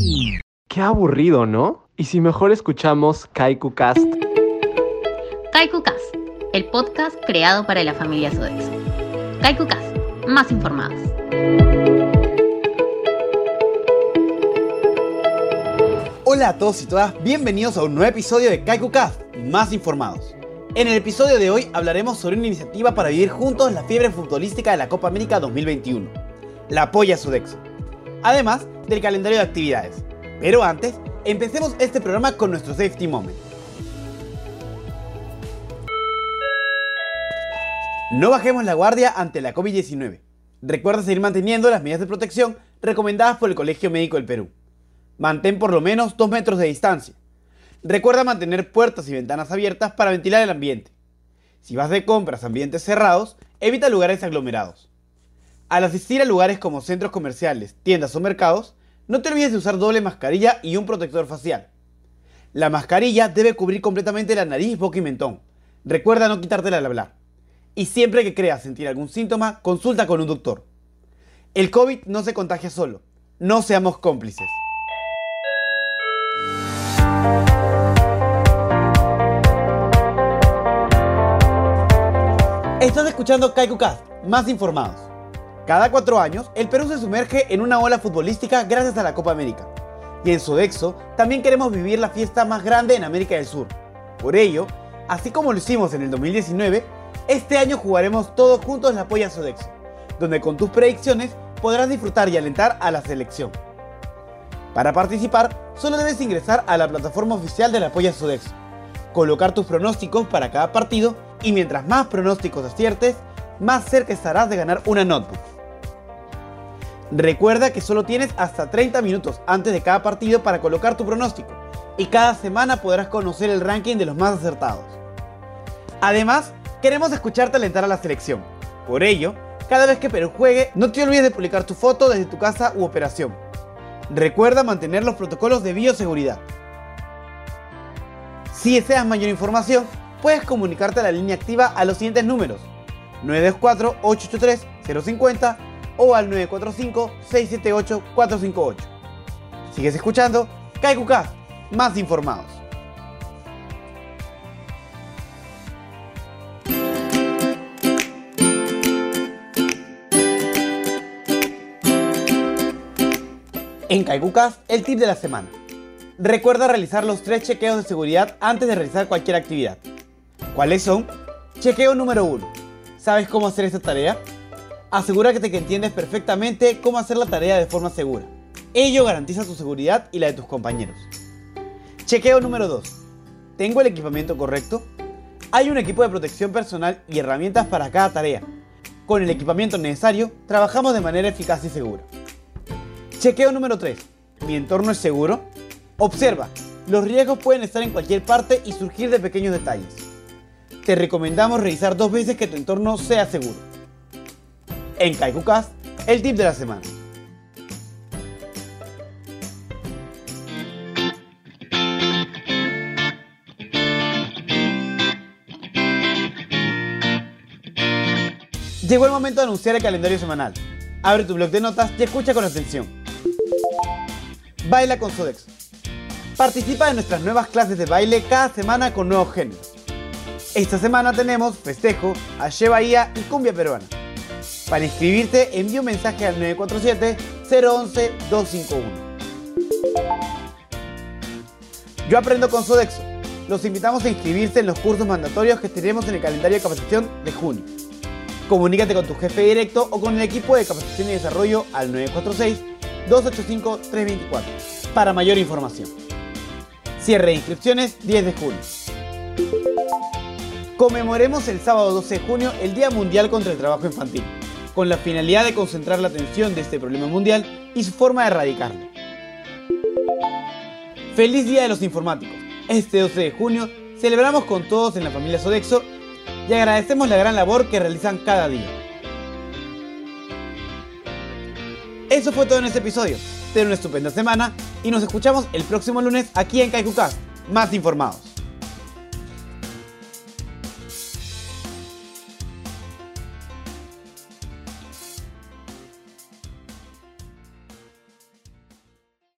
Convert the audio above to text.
Mm. Qué aburrido, ¿no? Y si mejor escuchamos Kaiku Cast. Kaiku Cast, el podcast creado para la familia Sodexo. Kaiku Cast, más informados. Hola a todos y todas, bienvenidos a un nuevo episodio de Kaiku Cast, más informados. En el episodio de hoy hablaremos sobre una iniciativa para vivir juntos la fiebre futbolística de la Copa América 2021, la Polla Sudexo, además del calendario de actividades. Pero antes, empecemos este programa con nuestro Safety Moment. No bajemos la guardia ante la COVID-19. Recuerda seguir manteniendo las medidas de protección recomendadas por el Colegio Médico del Perú. Mantén por lo menos 2 metros de distancia. Recuerda mantener puertas y ventanas abiertas para ventilar el ambiente. Si vas de compras a ambientes cerrados, evita lugares aglomerados. Al asistir a lugares como centros comerciales, tiendas o mercados, no te olvides de usar doble mascarilla y un protector facial. La mascarilla debe cubrir completamente la nariz, boca y mentón. Recuerda no quitártela al hablar. Y siempre que creas sentir algún síntoma, consulta con un doctor. El COVID no se contagia solo. No seamos cómplices. Estás escuchando KaikuCast, más informados. Cada cuatro años, el Perú se sumerge en una ola futbolística gracias a la Copa América. Y en Sodexo también queremos vivir la fiesta más grande en América del Sur. Por ello, así como lo hicimos en el 2019, este año jugaremos todos juntos la Polla Sodexo, donde con tus predicciones podrás disfrutar y alentar a la selección. Para participar, solo debes ingresar a la plataforma oficial de la Polla Sodexo, colocar tus pronósticos para cada partido y mientras más pronósticos aciertes, más cerca estarás de ganar una notebook. Recuerda que solo tienes hasta 30 minutos antes de cada partido para colocar tu pronóstico y cada semana podrás conocer el ranking de los más acertados. Además, queremos escucharte alentar a la selección. Por ello, cada vez que Perú juegue, no te olvides de publicar tu foto desde tu casa u operación. Recuerda mantener los protocolos de bioseguridad. Si deseas mayor información, puedes comunicarte a la línea activa a los siguientes números 924-883-050 o al 945-678-458. Sigues escuchando KaikuCast, más informados. En KaikuCast, el tip de la semana. Recuerda realizar los tres chequeos de seguridad antes de realizar cualquier actividad. ¿Cuáles son? Chequeo número 1. ¿Sabes cómo hacer esta tarea? Asegúrate que entiendes perfectamente cómo hacer la tarea de forma segura. Ello garantiza tu seguridad y la de tus compañeros. Chequeo número 2. ¿Tengo el equipamiento correcto? Hay un equipo de protección personal y herramientas para cada tarea. Con el equipamiento necesario, trabajamos de manera eficaz y segura. Chequeo número 3. ¿Mi entorno es seguro? Observa, los riesgos pueden estar en cualquier parte y surgir de pequeños detalles. Te recomendamos revisar dos veces que tu entorno sea seguro. En KaikuCast, el tip de la semana. Llegó el momento de anunciar el calendario semanal. Abre tu blog de notas y escucha con atención. Baila con Sodexo. Participa en nuestras nuevas clases de baile cada semana con nuevos géneros. Esta semana tenemos festejo, Aye Bahía y cumbia peruana. Para inscribirte, envía un mensaje al 947-011-251. Yo aprendo con Sodexo. Los invitamos a inscribirse en los cursos mandatorios que tenemos en el calendario de capacitación de junio. Comunícate con tu jefe directo o con el equipo de capacitación y desarrollo al 946-285-324 para mayor información. Cierre de inscripciones 10 de junio. Conmemoremos el sábado 12 de junio el Día Mundial contra el Trabajo Infantil, con la finalidad de concentrar la atención de este problema mundial y su forma de erradicarlo. Feliz Día de los Informáticos. Este 12 de junio celebramos con todos en la familia Sodexo y agradecemos la gran labor que realizan cada día. Eso fue todo en este episodio. Ten una estupenda semana y nos escuchamos el próximo lunes aquí en KaikuCast, más informados.